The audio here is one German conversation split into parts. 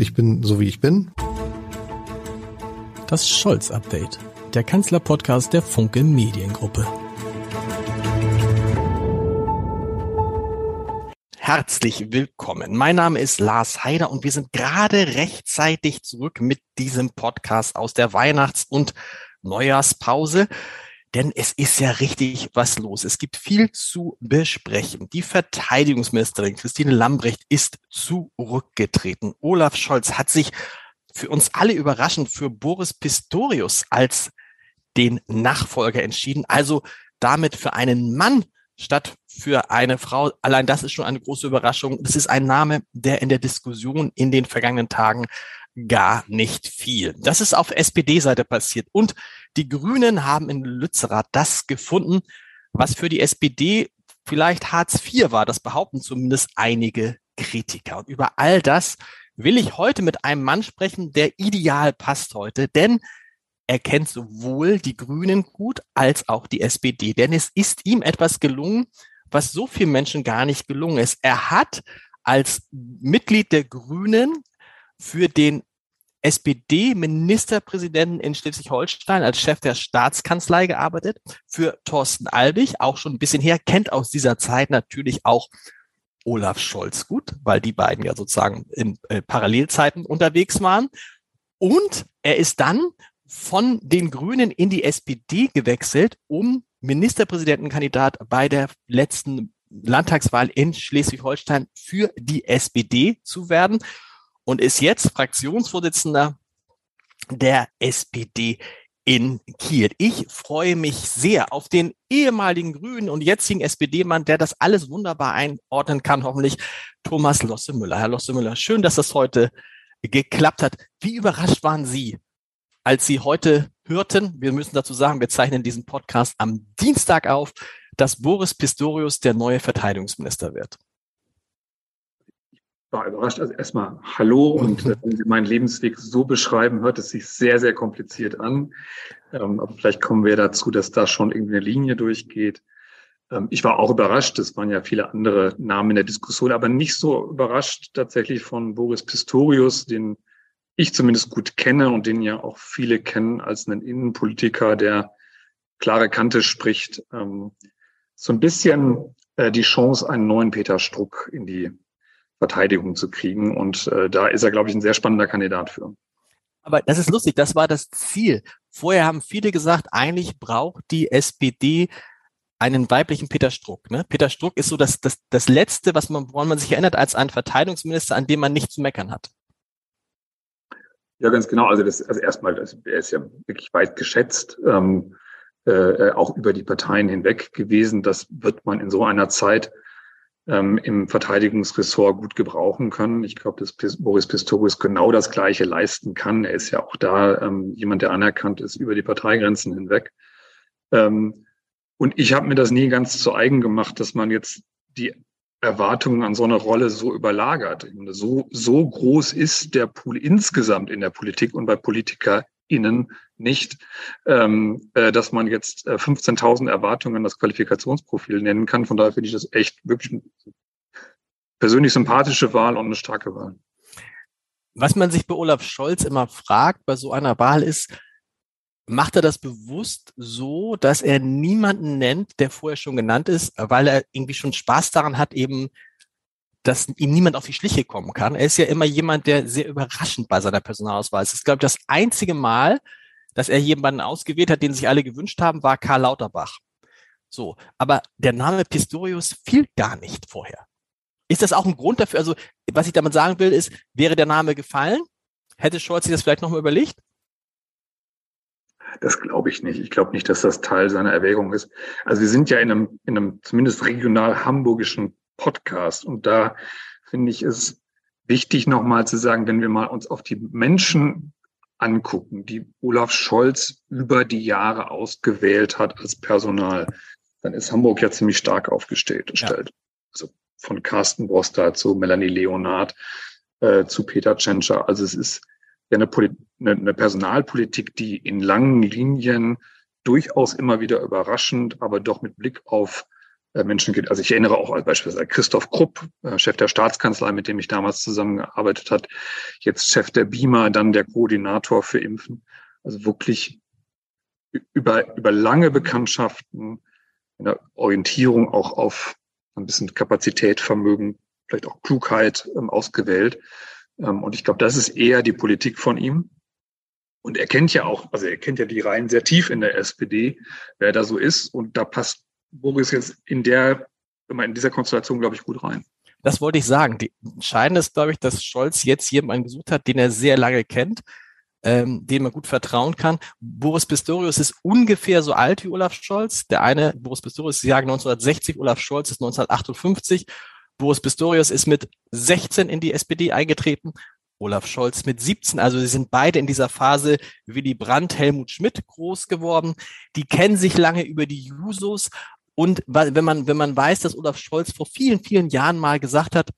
Ich bin so wie ich bin. Das Scholz-Update, der Kanzler-Podcast der Funke Mediengruppe. Herzlich willkommen. Mein Name ist Lars Heider und wir sind gerade rechtzeitig zurück mit diesem Podcast aus der Weihnachts- und Neujahrspause. Denn es ist ja richtig was los. Es gibt viel zu besprechen. Die Verteidigungsministerin Christine Lambrecht ist zurückgetreten. Olaf Scholz hat sich für uns alle überraschend für Boris Pistorius als den Nachfolger entschieden. Also damit für einen Mann statt für eine Frau. Allein das ist schon eine große Überraschung. Das ist ein Name, der in der Diskussion in den vergangenen Tagen gar nicht viel. Das ist auf SPD-Seite passiert. Und die Grünen haben in Lützerath das gefunden, was für die SPD vielleicht Hartz IV war. Das behaupten zumindest einige Kritiker. Und über all das will ich heute mit einem Mann sprechen, der ideal passt heute, denn er kennt sowohl die Grünen gut als auch die SPD. Denn es ist ihm etwas gelungen, was so vielen Menschen gar nicht gelungen ist. Er hat als Mitglied der Grünen für den SPD-Ministerpräsidenten in Schleswig-Holstein als Chef der Staatskanzlei gearbeitet, für Thorsten Albig, auch schon ein bisschen her, kennt aus dieser Zeit natürlich auch Olaf Scholz gut, weil die beiden ja sozusagen in äh, Parallelzeiten unterwegs waren. Und er ist dann von den Grünen in die SPD gewechselt, um Ministerpräsidentenkandidat bei der letzten Landtagswahl in Schleswig-Holstein für die SPD zu werden und ist jetzt Fraktionsvorsitzender der SPD in Kiel. Ich freue mich sehr auf den ehemaligen Grünen und jetzigen SPD-Mann, der das alles wunderbar einordnen kann, hoffentlich Thomas Losse-Müller. Herr Losse-Müller, schön, dass das heute geklappt hat. Wie überrascht waren Sie, als Sie heute hörten, wir müssen dazu sagen, wir zeichnen diesen Podcast am Dienstag auf, dass Boris Pistorius der neue Verteidigungsminister wird? War überrascht. Also erstmal Hallo und äh, wenn Sie meinen Lebensweg so beschreiben, hört es sich sehr, sehr kompliziert an. Ähm, aber vielleicht kommen wir dazu, dass da schon irgendwie eine Linie durchgeht. Ähm, ich war auch überrascht. Es waren ja viele andere Namen in der Diskussion, aber nicht so überrascht tatsächlich von Boris Pistorius, den ich zumindest gut kenne und den ja auch viele kennen als einen Innenpolitiker, der klare Kante spricht. Ähm, so ein bisschen äh, die Chance, einen neuen Peter Struck in die Verteidigung zu kriegen. Und äh, da ist er, glaube ich, ein sehr spannender Kandidat für. Aber das ist lustig, das war das Ziel. Vorher haben viele gesagt, eigentlich braucht die SPD einen weiblichen Peter Struck. Ne? Peter Struck ist so das, das, das Letzte, was man, woran man sich erinnert, als ein Verteidigungsminister, an dem man nicht zu meckern hat. Ja, ganz genau. Also das, also erstmal, das, er ist ja wirklich weit geschätzt, ähm, äh, auch über die Parteien hinweg gewesen. Das wird man in so einer Zeit ähm, im Verteidigungsressort gut gebrauchen können. Ich glaube, dass Boris Pistorius genau das Gleiche leisten kann. Er ist ja auch da ähm, jemand, der anerkannt ist über die Parteigrenzen hinweg. Ähm, und ich habe mir das nie ganz zu eigen gemacht, dass man jetzt die Erwartungen an so eine Rolle so überlagert. So, so groß ist der Pool insgesamt in der Politik und bei Politiker innen nicht, ähm, äh, dass man jetzt äh, 15.000 Erwartungen das Qualifikationsprofil nennen kann. Von daher finde ich das echt wirklich eine persönlich sympathische Wahl und eine starke Wahl. Was man sich bei Olaf Scholz immer fragt bei so einer Wahl ist, macht er das bewusst so, dass er niemanden nennt, der vorher schon genannt ist, weil er irgendwie schon Spaß daran hat, eben dass ihm niemand auf die Schliche kommen kann. Er ist ja immer jemand, der sehr überraschend bei seiner Personalauswahl ist. Das ist, glaube ich, das einzige Mal, dass er jemanden ausgewählt hat, den sich alle gewünscht haben, war Karl Lauterbach. So, aber der Name Pistorius fiel gar nicht vorher. Ist das auch ein Grund dafür? Also, was ich damit sagen will, ist, wäre der Name gefallen? Hätte Scholz sich das vielleicht nochmal überlegt? Das glaube ich nicht. Ich glaube nicht, dass das Teil seiner Erwägung ist. Also wir sind ja in einem, in einem zumindest regional hamburgischen Podcast. Und da finde ich es wichtig, nochmal zu sagen, wenn wir mal uns auf die Menschen angucken, die Olaf Scholz über die Jahre ausgewählt hat als Personal, dann ist Hamburg ja ziemlich stark aufgestellt. Ja. Also von Carsten Broster zu Melanie Leonard äh, zu Peter Tschentscher. Also es ist ja eine, Poli eine, eine Personalpolitik, die in langen Linien durchaus immer wieder überraschend, aber doch mit Blick auf Menschen geht. Also ich erinnere auch beispielsweise Christoph Krupp, äh, Chef der Staatskanzlei, mit dem ich damals zusammengearbeitet hat, jetzt Chef der BIMA, dann der Koordinator für Impfen. Also wirklich über, über lange Bekanntschaften, eine Orientierung auch auf ein bisschen Kapazität, Vermögen, vielleicht auch Klugheit ähm, ausgewählt. Ähm, und ich glaube, das ist eher die Politik von ihm. Und er kennt ja auch, also er kennt ja die Reihen sehr tief in der SPD, wer da so ist. Und da passt Boris jetzt in der, in dieser Konstellation, glaube ich, gut rein. Das wollte ich sagen. Die Entscheidende ist, glaube ich, dass Scholz jetzt jemanden gesucht hat, den er sehr lange kennt, ähm, dem man gut vertrauen kann. Boris Pistorius ist ungefähr so alt wie Olaf Scholz. Der eine, Boris Pistorius, ist Jahr 1960, Olaf Scholz ist 1958. Boris Pistorius ist mit 16 in die SPD eingetreten. Olaf Scholz mit 17. Also sie sind beide in dieser Phase Willy Brandt, Helmut Schmidt groß geworden. Die kennen sich lange über die Jusos. Und wenn man, wenn man weiß, dass Olaf Scholz vor vielen, vielen Jahren mal gesagt hat,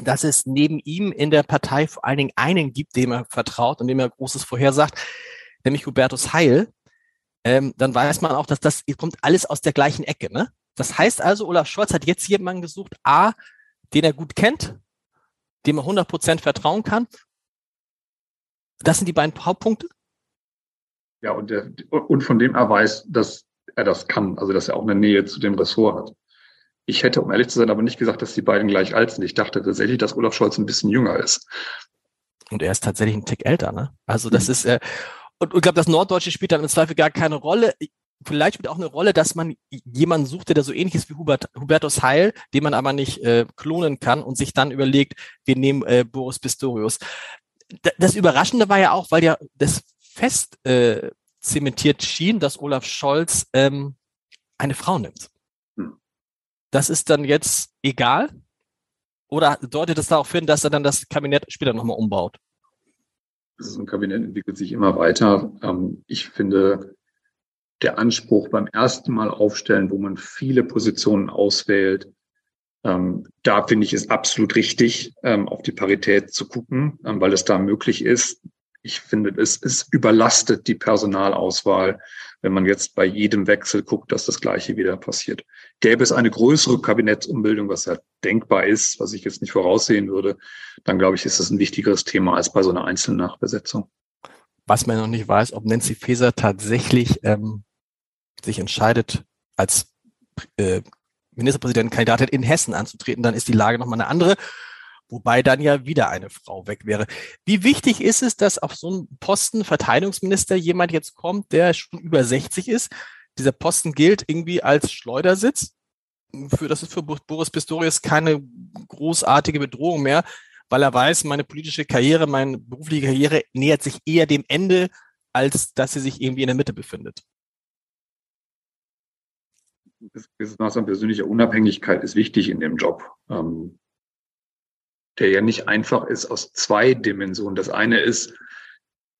dass es neben ihm in der Partei vor allen Dingen einen gibt, dem er vertraut und dem er Großes vorhersagt, nämlich Hubertus Heil, ähm, dann weiß man auch, dass das kommt alles aus der gleichen Ecke. Ne? Das heißt also, Olaf Scholz hat jetzt jemanden gesucht, A, den er gut kennt, dem er 100% vertrauen kann. Das sind die beiden Hauptpunkte. Ja, und, der, und von dem er weiß, dass er das kann, also dass er auch eine Nähe zu dem Ressort hat. Ich hätte, um ehrlich zu sein, aber nicht gesagt, dass die beiden gleich alt sind. Ich dachte tatsächlich, dass Olaf Scholz ein bisschen jünger ist. Und er ist tatsächlich ein Tick älter, ne? Also das mhm. ist, äh, und ich glaube, das Norddeutsche spielt dann im Zweifel gar keine Rolle. Vielleicht spielt auch eine Rolle, dass man jemanden suchte, der so ähnlich ist wie Hubert, Hubertus Heil, den man aber nicht äh, klonen kann und sich dann überlegt, wir nehmen äh, Boris Pistorius. D das Überraschende war ja auch, weil ja das fest äh, zementiert schien, dass Olaf Scholz ähm, eine Frau nimmt. Das ist dann jetzt egal? Oder deutet es darauf hin, dass er dann das Kabinett später nochmal umbaut? Das ein Kabinett entwickelt sich immer weiter. Ähm, ich finde, der Anspruch beim ersten Mal aufstellen, wo man viele Positionen auswählt, ähm, da finde ich es absolut richtig, ähm, auf die Parität zu gucken, weil es da möglich ist. Ich finde, es, es überlastet die Personalauswahl wenn man jetzt bei jedem Wechsel guckt, dass das Gleiche wieder passiert. Gäbe es eine größere Kabinettsumbildung, was ja denkbar ist, was ich jetzt nicht voraussehen würde, dann glaube ich, ist das ein wichtigeres Thema als bei so einer Einzelnachbesetzung. Was man noch nicht weiß, ob Nancy Faeser tatsächlich ähm, sich entscheidet, als äh, Ministerpräsidentenkandidatin in Hessen anzutreten, dann ist die Lage nochmal eine andere wobei dann ja wieder eine Frau weg wäre. Wie wichtig ist es, dass auf so einen Posten Verteidigungsminister jemand jetzt kommt, der schon über 60 ist? Dieser Posten gilt irgendwie als Schleudersitz. Für, das ist für Boris Pistorius keine großartige Bedrohung mehr, weil er weiß, meine politische Karriere, meine berufliche Karriere nähert sich eher dem Ende, als dass sie sich irgendwie in der Mitte befindet. Das Maß an persönlicher Unabhängigkeit ist wichtig in dem Job. Ähm, der ja nicht einfach ist aus zwei Dimensionen. Das eine ist,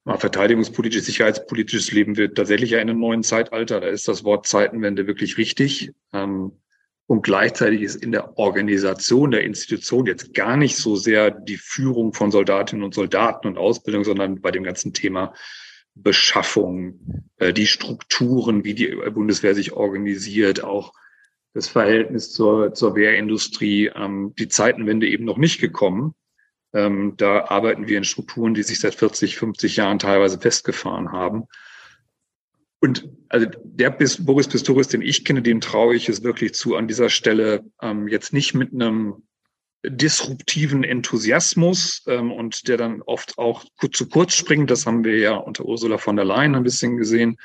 mal verteidigungspolitisches, sicherheitspolitisches Leben wird tatsächlich ja in einem neuen Zeitalter. Da ist das Wort Zeitenwende wirklich richtig. Ähm, und gleichzeitig ist in der Organisation der Institution jetzt gar nicht so sehr die Führung von Soldatinnen und Soldaten und Ausbildung, sondern bei dem ganzen Thema Beschaffung, äh, die Strukturen, wie die Bundeswehr sich organisiert, auch das Verhältnis zur, zur Wehrindustrie, ähm, die Zeitenwende eben noch nicht gekommen. Ähm, da arbeiten wir in Strukturen, die sich seit 40, 50 Jahren teilweise festgefahren haben. Und also der Boris Pistorius, den ich kenne, dem traue ich es wirklich zu, an dieser Stelle ähm, jetzt nicht mit einem disruptiven Enthusiasmus ähm, und der dann oft auch zu kurz springt. Das haben wir ja unter Ursula von der Leyen ein bisschen gesehen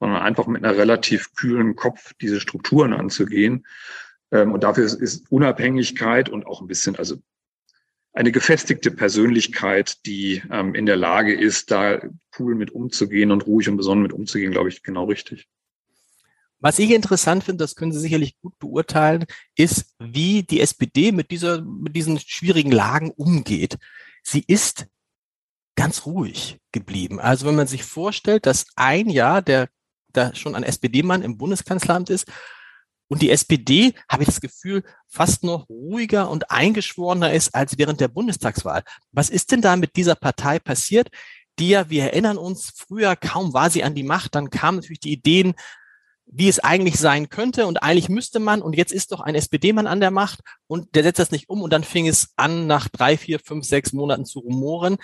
sondern einfach mit einer relativ kühlen Kopf diese Strukturen anzugehen. Ähm, und dafür ist, Unabhängigkeit und auch ein bisschen, also eine gefestigte Persönlichkeit, die ähm, in der Lage ist, da cool mit umzugehen und ruhig und besonnen mit umzugehen, glaube ich, genau richtig. Was ich interessant finde, das können Sie sicherlich gut beurteilen, ist, wie die SPD mit dieser, mit diesen schwierigen Lagen umgeht. Sie ist ganz ruhig geblieben. Also wenn man sich vorstellt, dass ein Jahr der da schon ein SPD-Mann im Bundeskanzleramt ist. Und die SPD, habe ich das Gefühl, fast noch ruhiger und eingeschworener ist als während der Bundestagswahl. Was ist denn da mit dieser Partei passiert, die ja, wir erinnern uns, früher kaum war sie an die Macht, dann kamen natürlich die Ideen, wie es eigentlich sein könnte und eigentlich müsste man und jetzt ist doch ein SPD-Mann an der Macht und der setzt das nicht um und dann fing es an, nach drei, vier, fünf, sechs Monaten zu rumoren.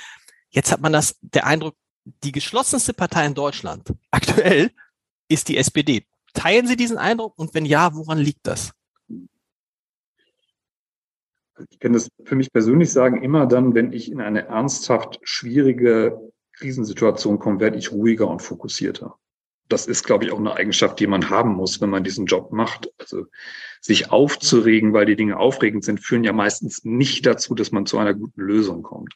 Jetzt hat man das, der Eindruck, die geschlossenste Partei in Deutschland aktuell ist die SPD. Teilen Sie diesen Eindruck und wenn ja, woran liegt das? Ich kann das für mich persönlich sagen, immer dann, wenn ich in eine ernsthaft schwierige Krisensituation komme, werde ich ruhiger und fokussierter. Das ist, glaube ich, auch eine Eigenschaft, die man haben muss, wenn man diesen Job macht. Also sich aufzuregen, weil die Dinge aufregend sind, führen ja meistens nicht dazu, dass man zu einer guten Lösung kommt.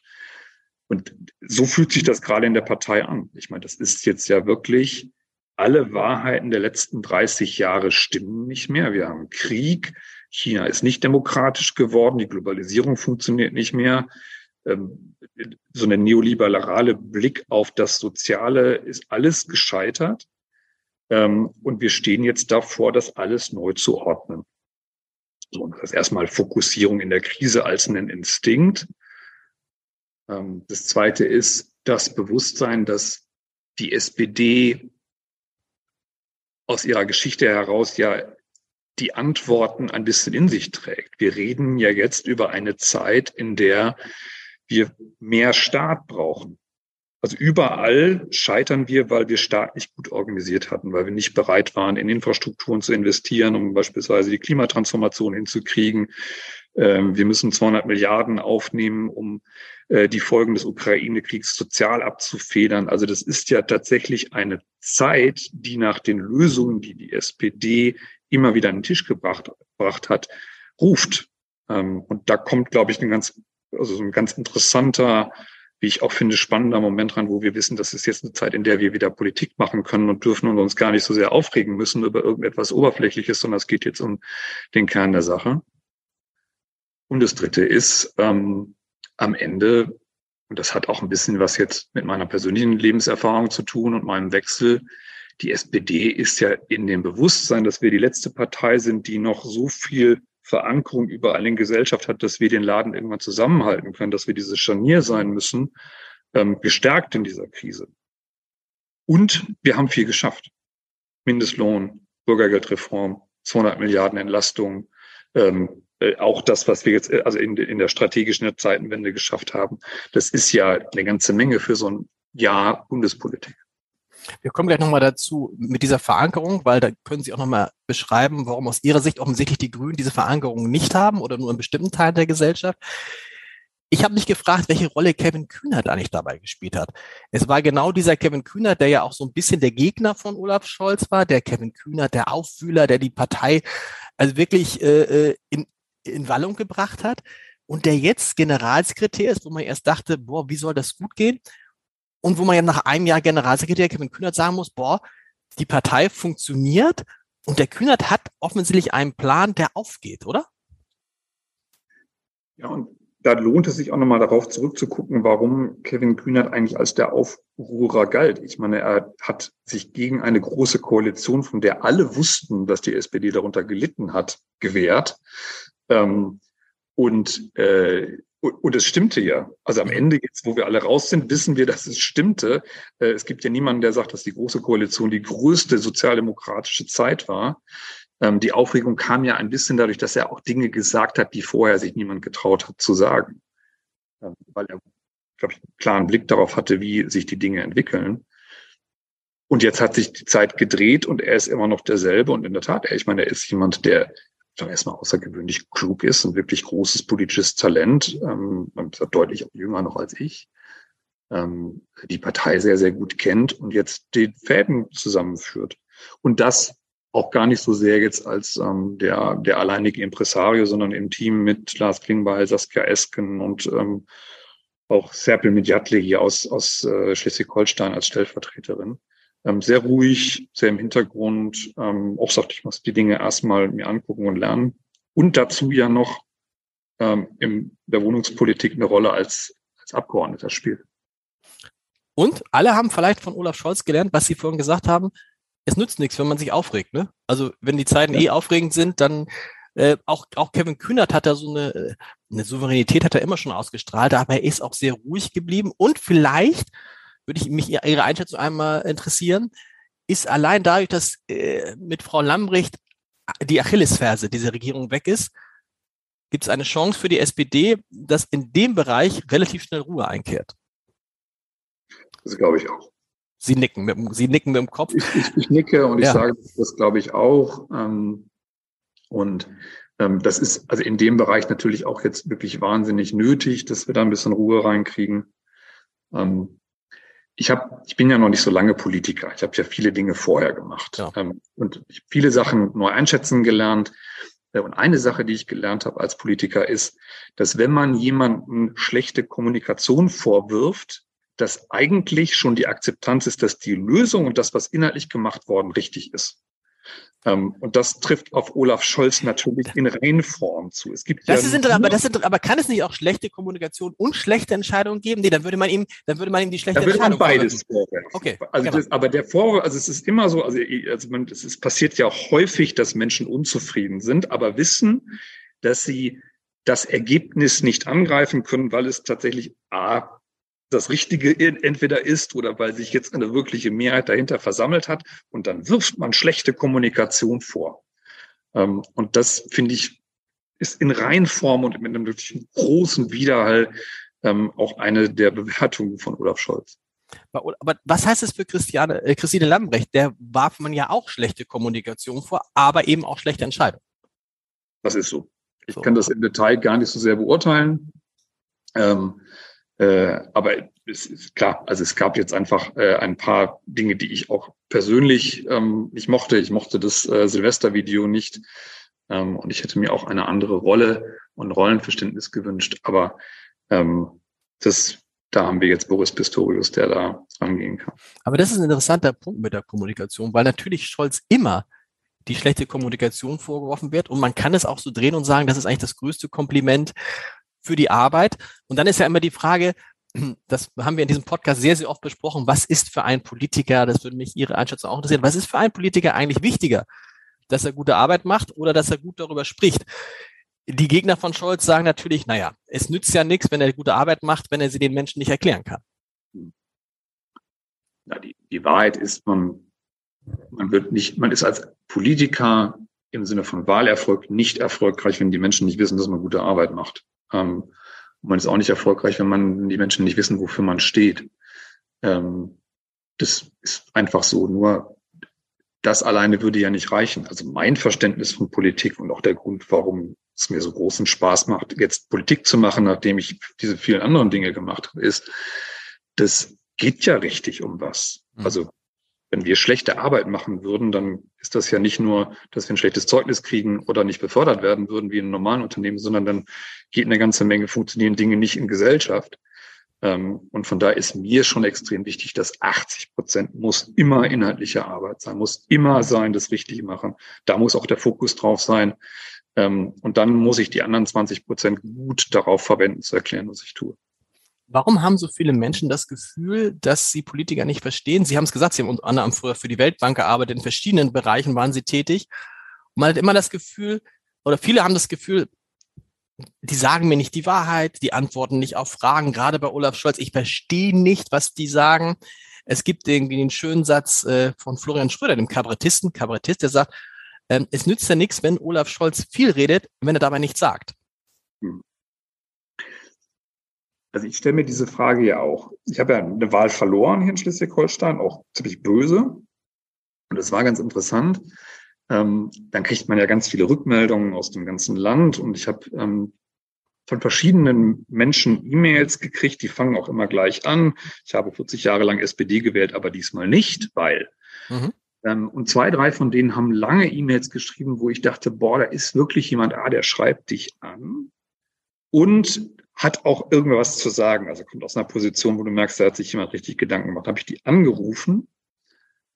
Und so fühlt sich das gerade in der Partei an. Ich meine, das ist jetzt ja wirklich, alle Wahrheiten der letzten 30 Jahre stimmen nicht mehr. Wir haben Krieg, China ist nicht demokratisch geworden, die Globalisierung funktioniert nicht mehr. Ähm, so eine neoliberale Blick auf das Soziale ist alles gescheitert. Ähm, und wir stehen jetzt davor, das alles neu zu ordnen. So, das ist erstmal Fokussierung in der Krise als einen Instinkt. Ähm, das zweite ist das Bewusstsein, dass die SPD aus ihrer Geschichte heraus ja die Antworten ein bisschen in sich trägt. Wir reden ja jetzt über eine Zeit, in der wir mehr Staat brauchen. Also überall scheitern wir, weil wir Staat nicht gut organisiert hatten, weil wir nicht bereit waren, in Infrastrukturen zu investieren, um beispielsweise die Klimatransformation hinzukriegen. Ähm, wir müssen 200 Milliarden aufnehmen, um die Folgen des Ukraine-Kriegs sozial abzufedern. Also das ist ja tatsächlich eine Zeit, die nach den Lösungen, die die SPD immer wieder an den Tisch gebracht, gebracht hat, ruft. Ähm, und da kommt, glaube ich, ein ganz, also so ein ganz interessanter, wie ich auch finde, spannender Moment ran, wo wir wissen, das ist jetzt eine Zeit, in der wir wieder Politik machen können und dürfen und uns gar nicht so sehr aufregen müssen über irgendetwas Oberflächliches, sondern es geht jetzt um den Kern der Sache. Und das Dritte ist, ähm, am Ende, und das hat auch ein bisschen was jetzt mit meiner persönlichen Lebenserfahrung zu tun und meinem Wechsel, die SPD ist ja in dem Bewusstsein, dass wir die letzte Partei sind, die noch so viel Verankerung überall in Gesellschaft hat, dass wir den Laden irgendwann zusammenhalten können, dass wir dieses Scharnier sein müssen, ähm, gestärkt in dieser Krise. Und wir haben viel geschafft. Mindestlohn, Bürgergeldreform, 200 Milliarden Entlastung, ähm, äh, auch das, was wir jetzt äh, also in, in der strategischen Zeitenwende geschafft haben. Das ist ja eine ganze Menge für so ein Jahr Bundespolitik. Wir kommen gleich nochmal dazu mit dieser Verankerung, weil da können Sie auch nochmal beschreiben, warum aus Ihrer Sicht offensichtlich die Grünen diese Verankerung nicht haben oder nur in bestimmten Teilen der Gesellschaft. Ich habe mich gefragt, welche Rolle Kevin Kühnert eigentlich dabei gespielt hat. Es war genau dieser Kevin Kühnert, der ja auch so ein bisschen der Gegner von Olaf Scholz war, der Kevin Kühnert, der Aufwühler, der die Partei also wirklich äh, äh in, in Wallung gebracht hat und der jetzt Generalsekretär ist, wo man erst dachte, boah, wie soll das gut gehen? und wo man ja nach einem Jahr Generalsekretär Kevin Kühnert sagen muss, boah, die Partei funktioniert und der Kühnert hat offensichtlich einen Plan, der aufgeht, oder? Ja, und da lohnt es sich auch nochmal darauf zurückzugucken, warum Kevin Kühnert eigentlich als der Aufruhrer galt. Ich meine, er hat sich gegen eine große Koalition, von der alle wussten, dass die SPD darunter gelitten hat, gewehrt. Ähm, und äh, und es stimmte ja. Also am Ende, jetzt, wo wir alle raus sind, wissen wir, dass es stimmte. Äh, es gibt ja niemanden, der sagt, dass die Große Koalition die größte sozialdemokratische Zeit war. Ähm, die Aufregung kam ja ein bisschen dadurch, dass er auch Dinge gesagt hat, die vorher sich niemand getraut hat zu sagen. Ähm, weil er, glaube ich, einen klaren Blick darauf hatte, wie sich die Dinge entwickeln. Und jetzt hat sich die Zeit gedreht und er ist immer noch derselbe. Und in der Tat, ich meine, er ist jemand, der doch erstmal außergewöhnlich klug ist, ein wirklich großes politisches Talent, ähm, deutlich jünger noch als ich, ähm, die Partei sehr, sehr gut kennt und jetzt den Fäden zusammenführt. Und das auch gar nicht so sehr jetzt als ähm, der, der alleinige Impresario, sondern im Team mit Lars Klingbeil, Saskia Esken und ähm, auch Serpil Medjatle hier aus, aus äh, Schleswig-Holstein als Stellvertreterin ähm, sehr ruhig, sehr im Hintergrund. Ähm, auch sagt, ich muss die Dinge erstmal mir angucken und lernen. Und dazu ja noch ähm, in der Wohnungspolitik eine Rolle als, als Abgeordneter spielt. Und alle haben vielleicht von Olaf Scholz gelernt, was Sie vorhin gesagt haben. Es nützt nichts, wenn man sich aufregt. Ne? Also wenn die Zeiten ja. eh aufregend sind, dann äh, auch, auch Kevin Kühnert hat da so eine, eine Souveränität hat er immer schon ausgestrahlt, aber er ist auch sehr ruhig geblieben und vielleicht würde ich mich Ihre Einschätzung einmal interessieren. ist allein dadurch, dass äh, mit Frau Lambrecht die Achillesferse dieser Regierung weg ist, gibt es eine Chance für die SPD, dass in dem Bereich relativ schnell Ruhe einkehrt. Das glaube ich auch. Sie nicken mit, Sie nicken mit dem Kopf. Ich, ich, ich nicke und ja. ich sage, das glaube ich auch. Ähm, und ähm, das ist also in dem Bereich natürlich auch jetzt wirklich wahnsinnig nötig, dass wir da ein bisschen Ruhe reinkriegen. Ähm, ich habe, ich bin ja noch nicht so lange Politiker. Ich habe ja viele Dinge vorher gemacht ja. ähm, und viele Sachen neu einschätzen gelernt. Äh, und eine Sache, die ich gelernt habe als Politiker, ist, dass wenn man jemanden schlechte Kommunikation vorwirft, dass eigentlich schon die Akzeptanz ist, dass die Lösung und das, was inhaltlich gemacht worden, richtig ist. Ähm, und das trifft auf Olaf Scholz natürlich in Reinform zu. Es gibt das ja ist aber, das sind, aber kann es nicht auch schlechte Kommunikation und schlechte Entscheidungen geben? Nee, dann würde man ihm, dann würde man ihm die schlechte würde Entscheidung man beides vorwerfen. Okay. Also genau. das, aber der Vorwurf, also es ist immer so, also, also man, es ist, passiert ja häufig, dass Menschen unzufrieden sind, aber wissen, dass sie das Ergebnis nicht angreifen können, weil es tatsächlich A das Richtige entweder ist oder weil sich jetzt eine wirkliche Mehrheit dahinter versammelt hat. Und dann wirft man schlechte Kommunikation vor. Ähm, und das finde ich ist in Reinform und mit einem wirklich großen Widerhall ähm, auch eine der Bewertungen von Olaf Scholz. Aber was heißt es für Christiane, äh, Christine Lambrecht? Der warf man ja auch schlechte Kommunikation vor, aber eben auch schlechte Entscheidungen. Das ist so. Ich so. kann das im Detail gar nicht so sehr beurteilen. Ähm, äh, aber es ist klar, also es gab jetzt einfach äh, ein paar Dinge, die ich auch persönlich ähm, nicht mochte. Ich mochte das äh, Silvestervideo nicht. Ähm, und ich hätte mir auch eine andere Rolle und Rollenverständnis gewünscht. Aber ähm, das, da haben wir jetzt Boris Pistorius, der da rangehen kann. Aber das ist ein interessanter Punkt mit der Kommunikation, weil natürlich Scholz immer die schlechte Kommunikation vorgeworfen wird. Und man kann es auch so drehen und sagen, das ist eigentlich das größte Kompliment für die Arbeit. Und dann ist ja immer die Frage, das haben wir in diesem Podcast sehr, sehr oft besprochen, was ist für ein Politiker, das würde mich Ihre Einschätzung auch interessieren, was ist für einen Politiker eigentlich wichtiger, dass er gute Arbeit macht oder dass er gut darüber spricht? Die Gegner von Scholz sagen natürlich, naja, es nützt ja nichts, wenn er gute Arbeit macht, wenn er sie den Menschen nicht erklären kann. Na, die, die Wahrheit ist, man, man wird nicht, man ist als Politiker im Sinne von Wahlerfolg nicht erfolgreich, wenn die Menschen nicht wissen, dass man gute Arbeit macht. Ähm, man ist auch nicht erfolgreich, wenn man die Menschen nicht wissen, wofür man steht. Ähm, das ist einfach so. Nur das alleine würde ja nicht reichen. Also mein Verständnis von Politik und auch der Grund, warum es mir so großen Spaß macht, jetzt Politik zu machen, nachdem ich diese vielen anderen Dinge gemacht habe, ist, das geht ja richtig um was. Mhm. Also wenn wir schlechte Arbeit machen würden, dann ist das ja nicht nur, dass wir ein schlechtes Zeugnis kriegen oder nicht befördert werden würden wie in einem normalen Unternehmen, sondern dann geht eine ganze Menge funktionieren Dinge nicht in Gesellschaft. Ähm, und von daher ist mir schon extrem wichtig, dass 80 Prozent muss immer inhaltliche Arbeit sein, muss immer sein, das Richtige machen. Da muss auch der Fokus drauf sein. Ähm, und dann muss ich die anderen 20 Prozent gut darauf verwenden, zu erklären, was ich tue. Warum haben so viele Menschen das Gefühl, dass sie Politiker nicht verstehen? Sie haben es gesagt, Sie haben unter anderem früher für die Weltbank gearbeitet, in verschiedenen Bereichen waren Sie tätig. Und man hat immer das Gefühl, oder viele haben das Gefühl, die sagen mir nicht die Wahrheit, die antworten nicht auf Fragen, gerade bei Olaf Scholz. Ich verstehe nicht, was die sagen. Es gibt irgendwie den schönen Satz äh, von Florian Schröder, dem Kabarettisten, Kabarettist, der sagt, ähm, es nützt ja nichts, wenn Olaf Scholz viel redet, wenn er dabei nichts sagt. Also ich stelle mir diese Frage ja auch. Ich habe ja eine Wahl verloren hier in Schleswig-Holstein, auch ziemlich böse. Und das war ganz interessant. Ähm, dann kriegt man ja ganz viele Rückmeldungen aus dem ganzen Land. Und ich habe ähm, von verschiedenen Menschen E-Mails gekriegt, die fangen auch immer gleich an. Ich habe 40 Jahre lang SPD gewählt, aber diesmal nicht, weil. Mhm. Ähm, und zwei, drei von denen haben lange E-Mails geschrieben, wo ich dachte, boah, da ist wirklich jemand, ah, der schreibt dich an. Und hat auch irgendwas zu sagen. Also kommt aus einer Position, wo du merkst, da hat sich jemand richtig Gedanken gemacht. Habe ich die angerufen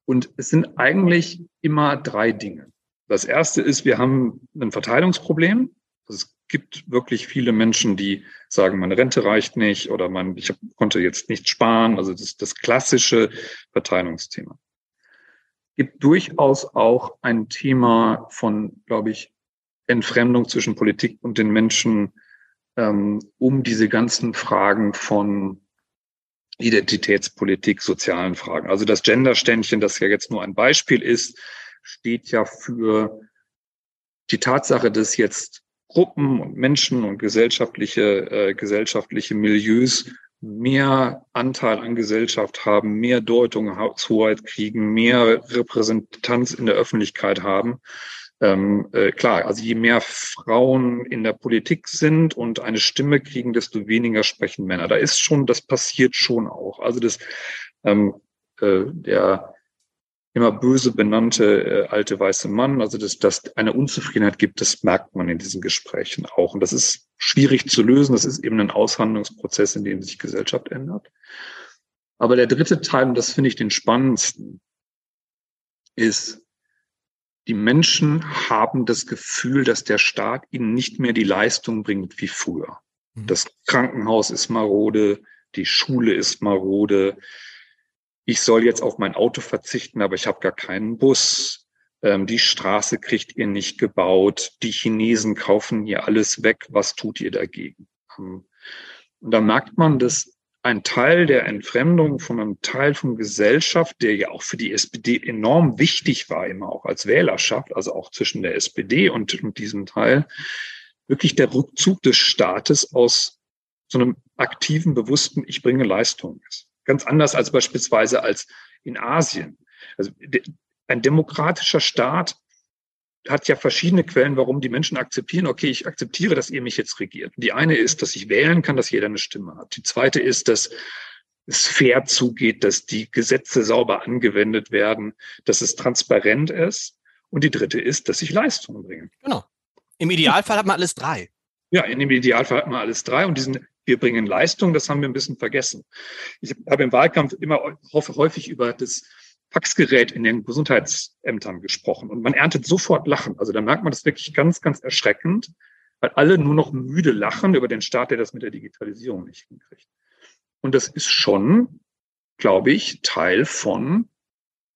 und es sind eigentlich immer drei Dinge. Das erste ist, wir haben ein Verteilungsproblem. Es gibt wirklich viele Menschen, die sagen, meine Rente reicht nicht oder man, ich konnte jetzt nicht sparen. Also das, das klassische Verteilungsthema. Gibt durchaus auch ein Thema von, glaube ich, Entfremdung zwischen Politik und den Menschen, um diese ganzen Fragen von Identitätspolitik, sozialen Fragen. Also das Genderständchen, das ja jetzt nur ein Beispiel ist, steht ja für die Tatsache, dass jetzt Gruppen und Menschen und gesellschaftliche, äh, gesellschaftliche Milieus mehr Anteil an Gesellschaft haben, mehr Deutungshoheit kriegen, mehr Repräsentanz in der Öffentlichkeit haben. Ähm, äh, klar, also je mehr Frauen in der Politik sind und eine Stimme kriegen, desto weniger sprechen Männer. Da ist schon, das passiert schon auch. Also das, ähm, äh, der immer böse benannte äh, alte weiße Mann, also dass das eine Unzufriedenheit gibt, das merkt man in diesen Gesprächen auch. Und das ist schwierig zu lösen. Das ist eben ein Aushandlungsprozess, in dem sich Gesellschaft ändert. Aber der dritte Teil, und das finde ich den spannendsten, ist, die Menschen haben das Gefühl, dass der Staat ihnen nicht mehr die Leistung bringt wie früher. Mhm. Das Krankenhaus ist marode, die Schule ist marode. Ich soll jetzt auf mein Auto verzichten, aber ich habe gar keinen Bus. Ähm, die Straße kriegt ihr nicht gebaut. Die Chinesen kaufen hier alles weg. Was tut ihr dagegen? Ähm, und da merkt man, dass ein Teil der Entfremdung von einem Teil von Gesellschaft, der ja auch für die SPD enorm wichtig war, immer auch als Wählerschaft, also auch zwischen der SPD und, und diesem Teil, wirklich der Rückzug des Staates aus so einem aktiven, bewussten, ich bringe Leistung ist. Ganz anders als beispielsweise als in Asien. Also ein demokratischer Staat hat ja verschiedene Quellen, warum die Menschen akzeptieren, okay, ich akzeptiere, dass ihr mich jetzt regiert. Die eine ist, dass ich wählen kann, dass jeder eine Stimme hat. Die zweite ist, dass es fair zugeht, dass die Gesetze sauber angewendet werden, dass es transparent ist. Und die dritte ist, dass ich Leistungen bringe. Genau. Im Idealfall hat man alles drei. Ja, in dem Idealfall hat man alles drei. Und diesen, wir bringen Leistung, das haben wir ein bisschen vergessen. Ich habe im Wahlkampf immer häufig über das Faxgerät in den Gesundheitsämtern gesprochen und man erntet sofort Lachen. Also da merkt man das wirklich ganz, ganz erschreckend, weil alle nur noch müde lachen über den Staat, der das mit der Digitalisierung nicht hinkriegt. Und das ist schon, glaube ich, Teil von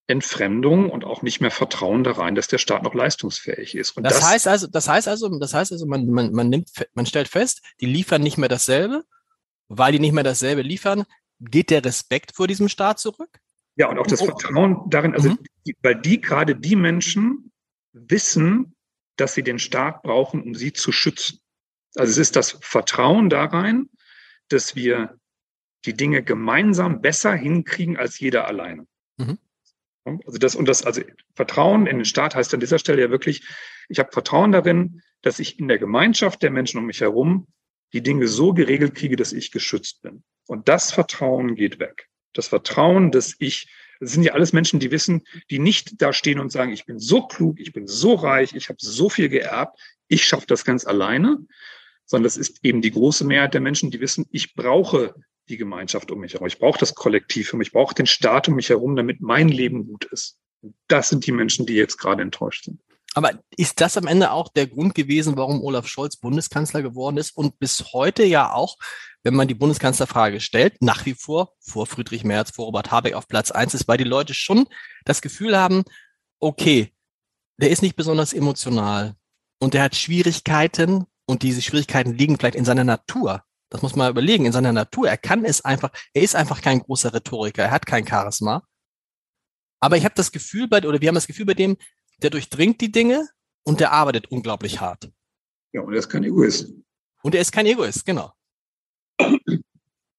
Entfremdung und auch nicht mehr Vertrauen da rein, dass der Staat noch leistungsfähig ist. Und das, das heißt also, das heißt also, das heißt also, man, man, man nimmt, man stellt fest, die liefern nicht mehr dasselbe, weil die nicht mehr dasselbe liefern, geht der Respekt vor diesem Staat zurück? Ja, und auch das oh. Vertrauen darin, also mhm. die, weil die gerade die Menschen wissen, dass sie den Staat brauchen, um sie zu schützen. Also es ist das Vertrauen darein, dass wir die Dinge gemeinsam besser hinkriegen als jeder alleine. Mhm. Also das und das, also Vertrauen in den Staat heißt an dieser Stelle ja wirklich, ich habe Vertrauen darin, dass ich in der Gemeinschaft der Menschen um mich herum die Dinge so geregelt kriege, dass ich geschützt bin. Und das Vertrauen geht weg das Vertrauen, dass ich, das sind ja alles Menschen, die wissen, die nicht da stehen und sagen, ich bin so klug, ich bin so reich, ich habe so viel geerbt, ich schaffe das ganz alleine, sondern das ist eben die große Mehrheit der Menschen, die wissen, ich brauche die Gemeinschaft um mich herum, ich brauche das Kollektiv um mich, ich brauche den Staat um mich herum, damit mein Leben gut ist. Das sind die Menschen, die jetzt gerade enttäuscht sind. Aber ist das am Ende auch der Grund gewesen, warum Olaf Scholz Bundeskanzler geworden ist und bis heute ja auch wenn man die Bundeskanzlerfrage stellt, nach wie vor vor Friedrich Merz, vor Robert Habeck auf Platz eins ist, weil die Leute schon das Gefühl haben, okay, der ist nicht besonders emotional und der hat Schwierigkeiten und diese Schwierigkeiten liegen vielleicht in seiner Natur. Das muss man überlegen, in seiner Natur. Er kann es einfach, er ist einfach kein großer Rhetoriker, er hat kein Charisma. Aber ich habe das Gefühl bei, oder wir haben das Gefühl bei dem, der durchdringt die Dinge und der arbeitet unglaublich hart. Ja, und er ist kein Egoist. Und er ist kein Egoist, genau.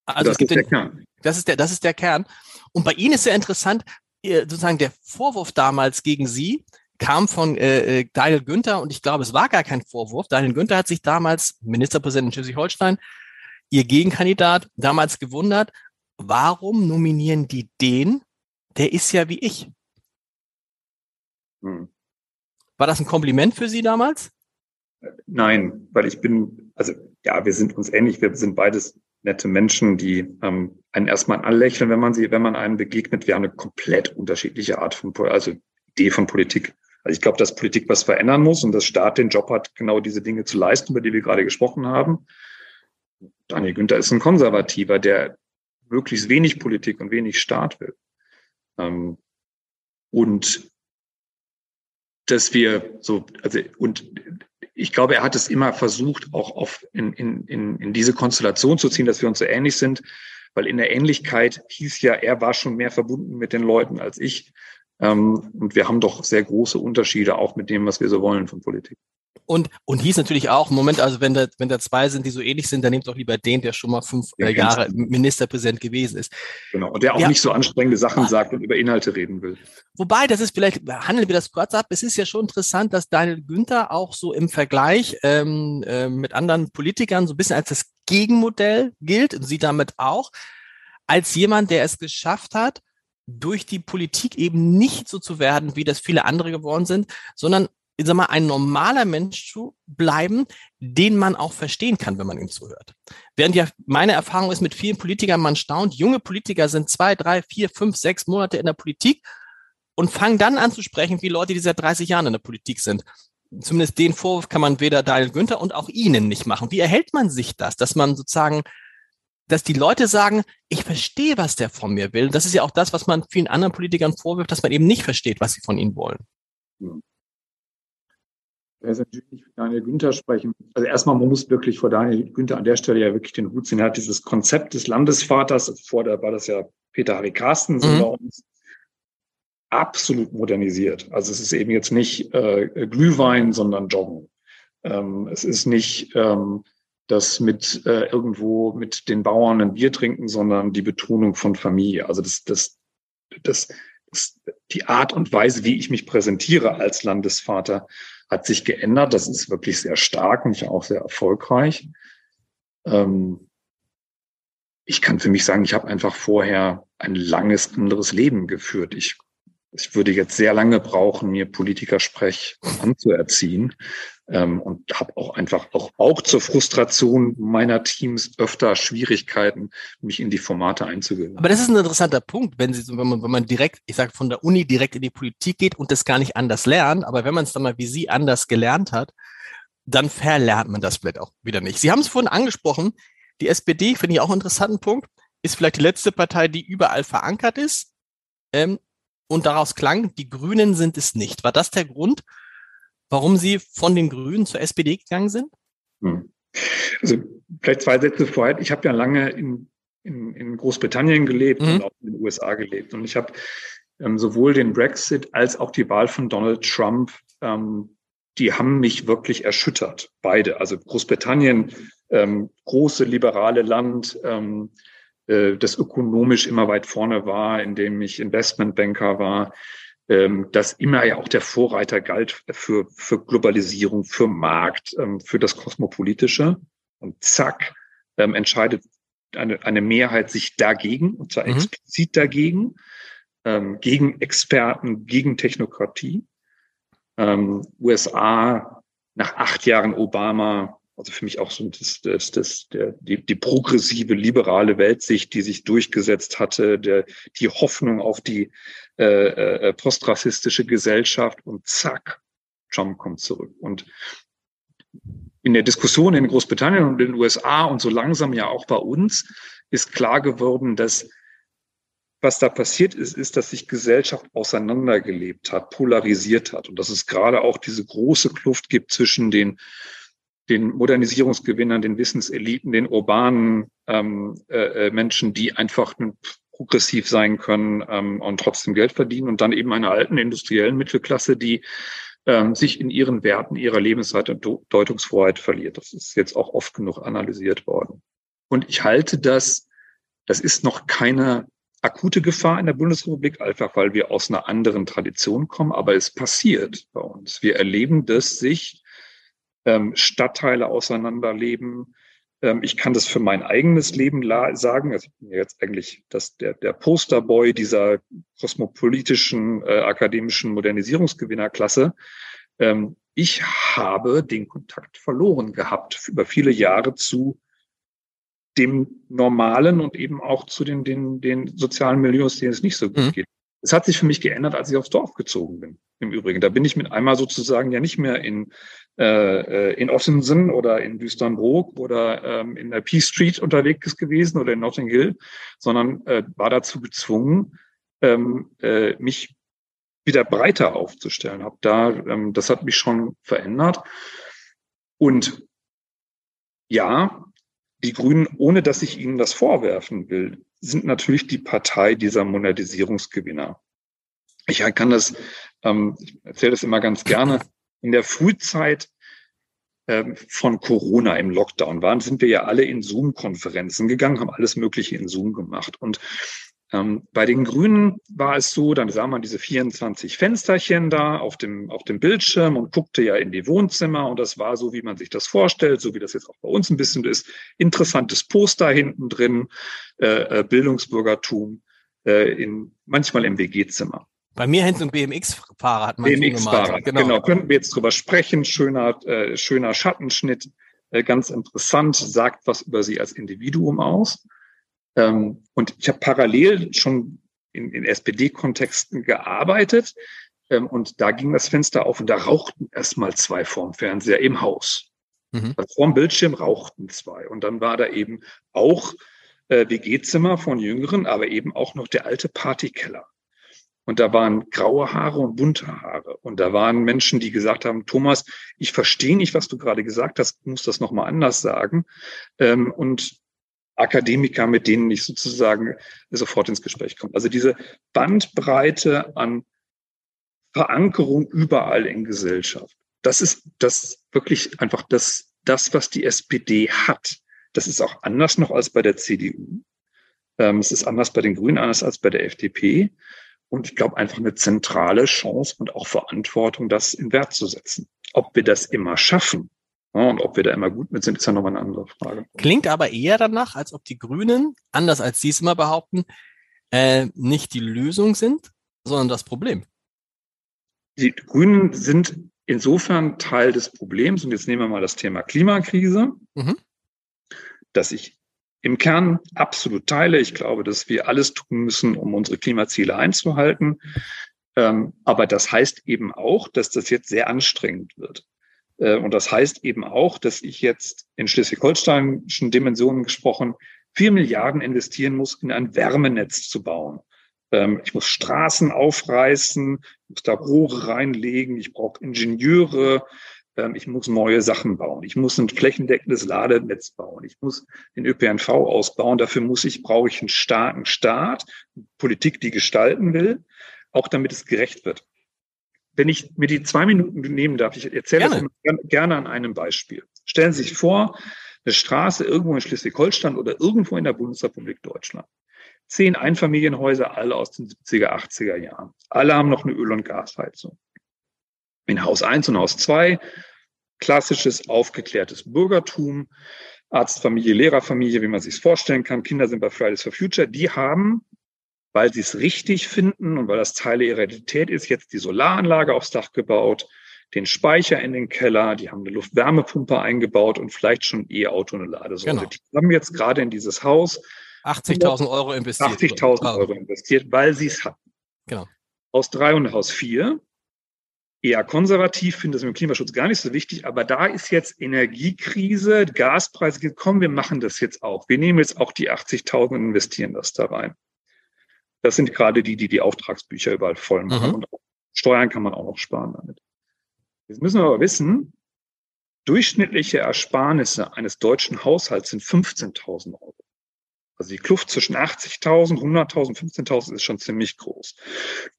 Also das, ist den, der Kern. das ist der, das ist der Kern. Und bei Ihnen ist sehr interessant, sozusagen der Vorwurf damals gegen Sie kam von äh, äh, Daniel Günther und ich glaube, es war gar kein Vorwurf. Daniel Günther hat sich damals, Ministerpräsident in Schleswig-Holstein, Ihr Gegenkandidat, damals gewundert, warum nominieren die den? Der ist ja wie ich. Hm. War das ein Kompliment für Sie damals? Nein, weil ich bin, also ja, wir sind uns ähnlich, wir sind beides nette Menschen, die ähm, einen erstmal anlächeln, wenn man sie, wenn man einem begegnet. Wir haben eine komplett unterschiedliche Art von, also Idee von Politik. Also ich glaube, dass Politik was verändern muss und dass Staat den Job hat, genau diese Dinge zu leisten, über die wir gerade gesprochen haben. Daniel Günther ist ein Konservativer, der möglichst wenig Politik und wenig Staat will. Ähm, und dass wir so, also, und ich glaube, er hat es immer versucht, auch auf in, in, in, in diese Konstellation zu ziehen, dass wir uns so ähnlich sind, weil in der Ähnlichkeit hieß ja, er war schon mehr verbunden mit den Leuten als ich. Ähm, und wir haben doch sehr große Unterschiede auch mit dem, was wir so wollen von Politik. Und, und hieß natürlich auch, Moment, also wenn da, wenn da zwei sind, die so ähnlich sind, dann nehmt doch lieber den, der schon mal fünf ja, äh, Jahre Ministerpräsident gewesen ist. Genau, und der auch ja. nicht so anstrengende Sachen ah. sagt und über Inhalte reden will. Wobei, das ist vielleicht, handeln wir das kurz ab, es ist ja schon interessant, dass Daniel Günther auch so im Vergleich ähm, äh, mit anderen Politikern so ein bisschen als das Gegenmodell gilt und sie damit auch, als jemand, der es geschafft hat, durch die Politik eben nicht so zu werden, wie das viele andere geworden sind, sondern ich sag mal, ein normaler Mensch zu bleiben, den man auch verstehen kann, wenn man ihm zuhört. Während ja meine Erfahrung ist mit vielen Politikern, man staunt, junge Politiker sind zwei, drei, vier, fünf, sechs Monate in der Politik und fangen dann an zu sprechen, wie Leute, die seit 30 Jahren in der Politik sind. Zumindest den Vorwurf kann man weder Daniel Günther und auch Ihnen nicht machen. Wie erhält man sich das, dass man sozusagen dass die Leute sagen, ich verstehe, was der von mir will. Das ist ja auch das, was man vielen anderen Politikern vorwirft, dass man eben nicht versteht, was sie von ihnen wollen. Da ist natürlich nicht für Daniel Günther sprechen. Also erstmal, man muss wirklich vor Daniel Günther an der Stelle ja wirklich den Hut ziehen. Er hat dieses Konzept des Landesvaters, vorher war das ja Peter Harry Carstens mhm. bei uns, absolut modernisiert. Also es ist eben jetzt nicht äh, Glühwein, sondern Joggen. Ähm, es ist nicht ähm, das mit äh, irgendwo mit den Bauern ein Bier trinken, sondern die Betonung von Familie. Also das, das, das, das, die Art und Weise, wie ich mich präsentiere als Landesvater, hat sich geändert. Das ist wirklich sehr stark und auch sehr erfolgreich. Ähm, ich kann für mich sagen, ich habe einfach vorher ein langes anderes Leben geführt. Ich ich würde jetzt sehr lange brauchen, mir Politikersprech anzuerziehen ähm, und habe auch einfach auch, auch zur Frustration meiner Teams öfter Schwierigkeiten, mich in die Formate einzugewöhnen. Aber das ist ein interessanter Punkt, wenn, Sie, wenn, man, wenn man direkt, ich sage von der Uni direkt in die Politik geht und das gar nicht anders lernt, aber wenn man es dann mal wie Sie anders gelernt hat, dann verlernt man das vielleicht auch wieder nicht. Sie haben es vorhin angesprochen, die SPD, finde ich auch einen interessanten Punkt, ist vielleicht die letzte Partei, die überall verankert ist. Ähm, und daraus klang, die Grünen sind es nicht. War das der Grund, warum Sie von den Grünen zur SPD gegangen sind? Hm. Also vielleicht zwei Sätze vorher. Ich habe ja lange in, in, in Großbritannien gelebt mhm. und auch in den USA gelebt. Und ich habe ähm, sowohl den Brexit als auch die Wahl von Donald Trump, ähm, die haben mich wirklich erschüttert. Beide. Also Großbritannien, ähm, große liberale Land, ähm, äh, das ökonomisch immer weit vorne war, in dem ich Investmentbanker war, ähm, dass immer ja auch der Vorreiter galt für, für Globalisierung, für Markt, ähm, für das Kosmopolitische. Und zack, ähm, entscheidet eine, eine Mehrheit sich dagegen, und zwar mhm. explizit dagegen, gegen Experten, gegen Technokratie. USA nach acht Jahren Obama also für mich auch so das, das, das, der, die, die progressive, liberale Weltsicht, die sich durchgesetzt hatte, der, die Hoffnung auf die äh, äh, postrassistische Gesellschaft und zack, Trump kommt zurück. Und in der Diskussion in Großbritannien und in den USA und so langsam ja auch bei uns ist klar geworden, dass was da passiert ist, ist, dass sich Gesellschaft auseinandergelebt hat, polarisiert hat und dass es gerade auch diese große Kluft gibt zwischen den den Modernisierungsgewinnern, den Wissenseliten, den urbanen ähm, äh, äh, Menschen, die einfach progressiv sein können ähm, und trotzdem Geld verdienen und dann eben einer alten industriellen Mittelklasse, die ähm, sich in ihren Werten, ihrer Lebensweise und Deutungsfreiheit verliert. Das ist jetzt auch oft genug analysiert worden. Und ich halte das, das ist noch keine akute Gefahr in der Bundesrepublik, einfach weil wir aus einer anderen Tradition kommen, aber es passiert bei uns. Wir erleben, dass sich Stadtteile auseinanderleben. Ähm, ich kann das für mein eigenes Leben sagen. Also ich bin jetzt eigentlich das, der, der Posterboy dieser kosmopolitischen äh, akademischen Modernisierungsgewinnerklasse. Ähm, ich habe den Kontakt verloren gehabt über viele Jahre zu dem normalen und eben auch zu den, den, den sozialen Milieus, denen es nicht so gut mhm. geht. Es hat sich für mich geändert, als ich aufs Dorf gezogen bin. Im Übrigen, da bin ich mit einmal sozusagen ja nicht mehr in in Ottensen oder in Düsternbrook oder ähm, in der P Street unterwegs gewesen oder in Notting Hill, sondern äh, war dazu gezwungen, ähm, äh, mich wieder breiter aufzustellen. Hab da, ähm, das hat mich schon verändert. Und ja, die Grünen, ohne dass ich ihnen das vorwerfen will, sind natürlich die Partei dieser Modernisierungsgewinner. Ich kann das, ähm, ich erzähle das immer ganz gerne, in der Frühzeit ähm, von Corona im Lockdown waren, sind wir ja alle in Zoom-Konferenzen gegangen, haben alles Mögliche in Zoom gemacht. Und ähm, bei den Grünen war es so, dann sah man diese 24 Fensterchen da auf dem, auf dem Bildschirm und guckte ja in die Wohnzimmer und das war so, wie man sich das vorstellt, so wie das jetzt auch bei uns ein bisschen ist. Interessantes Poster hinten drin, äh, äh Bildungsbürgertum, äh, in, manchmal im WG-Zimmer. Bei mir hängt ein BMX-Fahrer, hat man BMX-Fahrer, genau. genau. Könnten wir jetzt drüber sprechen. Schöner, äh, schöner Schattenschnitt, äh, ganz interessant, sagt was über Sie als Individuum aus. Ähm, und ich habe parallel schon in, in SPD-Kontexten gearbeitet. Ähm, und da ging das Fenster auf und da rauchten erstmal zwei vorm Fernseher im Haus. Mhm. Also vorm Bildschirm rauchten zwei. Und dann war da eben auch äh, WG-Zimmer von Jüngeren, aber eben auch noch der alte Partykeller. Und da waren graue Haare und bunte Haare. Und da waren Menschen, die gesagt haben, Thomas, ich verstehe nicht, was du gerade gesagt hast, muss das nochmal anders sagen. Ähm, und Akademiker, mit denen ich sozusagen sofort ins Gespräch komme. Also diese Bandbreite an Verankerung überall in Gesellschaft. Das ist das wirklich einfach das, das, was die SPD hat. Das ist auch anders noch als bei der CDU. Ähm, es ist anders bei den Grünen, anders als bei der FDP. Und ich glaube einfach eine zentrale Chance und auch Verantwortung, das in Wert zu setzen. Ob wir das immer schaffen, ja, und ob wir da immer gut mit sind, ist ja nochmal eine andere Frage. Klingt aber eher danach, als ob die Grünen, anders als Sie es immer behaupten, äh, nicht die Lösung sind, sondern das Problem. Die Grünen sind insofern Teil des Problems. Und jetzt nehmen wir mal das Thema Klimakrise, mhm. dass ich im Kern absolut teile. Ich glaube, dass wir alles tun müssen, um unsere Klimaziele einzuhalten. Ähm, aber das heißt eben auch, dass das jetzt sehr anstrengend wird. Äh, und das heißt eben auch, dass ich jetzt in schleswig-holsteinischen Dimensionen gesprochen vier Milliarden investieren muss, in ein Wärmenetz zu bauen. Ähm, ich muss Straßen aufreißen, muss da Rohre reinlegen, ich brauche Ingenieure, ich muss neue Sachen bauen, ich muss ein flächendeckendes Ladenetz bauen, ich muss den ÖPNV ausbauen. Dafür muss ich, brauche ich einen starken Staat, Politik, die gestalten will, auch damit es gerecht wird wenn ich mir die zwei Minuten nehmen darf, ich erzähle gerne. das gerne an einem Beispiel. Stellen Sie sich vor, eine Straße irgendwo in Schleswig-Holstein oder irgendwo in der Bundesrepublik Deutschland. Zehn Einfamilienhäuser, alle aus den 70er, 80er Jahren. Alle haben noch eine Öl- und Gasheizung. In Haus 1 und Haus 2 klassisches, aufgeklärtes Bürgertum, Arztfamilie, Lehrerfamilie, wie man sich vorstellen kann. Kinder sind bei Fridays for Future. Die haben weil sie es richtig finden und weil das Teil ihrer Identität ist, jetzt die Solaranlage aufs Dach gebaut, den Speicher in den Keller, die haben eine Luftwärmepumpe eingebaut und vielleicht schon E-Auto und eine Ladesäule. Genau. Die haben jetzt gerade in dieses Haus 80.000 Euro investiert. 80.000 Euro investiert, weil sie es hatten. Genau. Haus 3 und Haus 4 eher konservativ, finde das mit dem Klimaschutz gar nicht so wichtig, aber da ist jetzt Energiekrise, Gaspreise gekommen, wir machen das jetzt auch. Wir nehmen jetzt auch die 80.000 und investieren das da rein. Das sind gerade die, die die Auftragsbücher überall voll machen. Mhm. Und Steuern kann man auch noch sparen damit. Jetzt müssen wir aber wissen, durchschnittliche Ersparnisse eines deutschen Haushalts sind 15.000 Euro. Also die Kluft zwischen 80.000, 100.000, 15.000 ist schon ziemlich groß.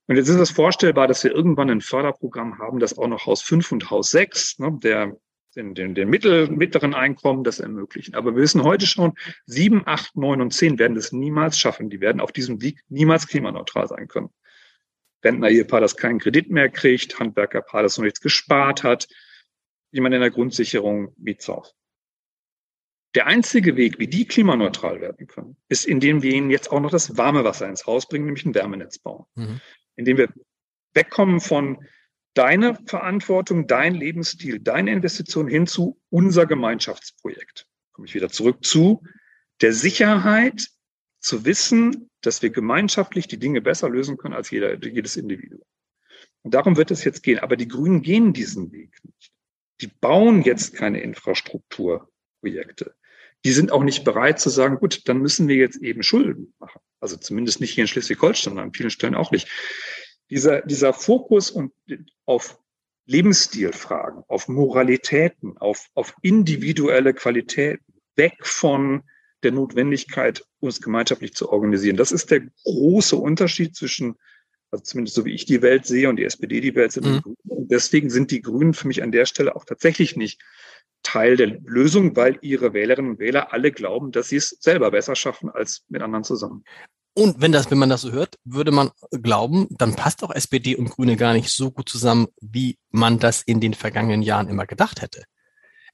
Und jetzt ist es vorstellbar, dass wir irgendwann ein Förderprogramm haben, das auch noch Haus 5 und Haus 6, ne, der den, den, den mittel, mittleren Einkommen das ermöglichen. Aber wir wissen heute schon, sieben, acht, neun und zehn werden das niemals schaffen. Die werden auf diesem Weg niemals klimaneutral sein können. Rentner-Ehepaar, das keinen Kredit mehr kriegt, Handwerkerpaar, das noch nichts gespart hat, jemand in der Grundsicherung, Miet's auf. Der einzige Weg, wie die klimaneutral werden können, ist, indem wir ihnen jetzt auch noch das warme Wasser ins Haus bringen, nämlich ein Wärmenetz bauen. Mhm. Indem wir wegkommen von deine Verantwortung, dein Lebensstil, deine Investition hin zu unser Gemeinschaftsprojekt. Komme ich wieder zurück zu der Sicherheit, zu wissen, dass wir gemeinschaftlich die Dinge besser lösen können als jeder, jedes Individuum. Und darum wird es jetzt gehen. Aber die Grünen gehen diesen Weg nicht. Die bauen jetzt keine Infrastrukturprojekte. Die sind auch nicht bereit zu sagen, gut, dann müssen wir jetzt eben Schulden machen. Also zumindest nicht hier in Schleswig-Holstein, an vielen Stellen auch nicht dieser, dieser Fokus und auf Lebensstilfragen, auf Moralitäten, auf, auf individuelle Qualitäten, weg von der Notwendigkeit, uns gemeinschaftlich zu organisieren. Das ist der große Unterschied zwischen, also zumindest so wie ich die Welt sehe und die SPD die Welt sind. Mhm. Und deswegen sind die Grünen für mich an der Stelle auch tatsächlich nicht Teil der Lösung, weil ihre Wählerinnen und Wähler alle glauben, dass sie es selber besser schaffen als mit anderen zusammen. Und wenn das, wenn man das so hört, würde man glauben, dann passt auch SPD und Grüne gar nicht so gut zusammen, wie man das in den vergangenen Jahren immer gedacht hätte.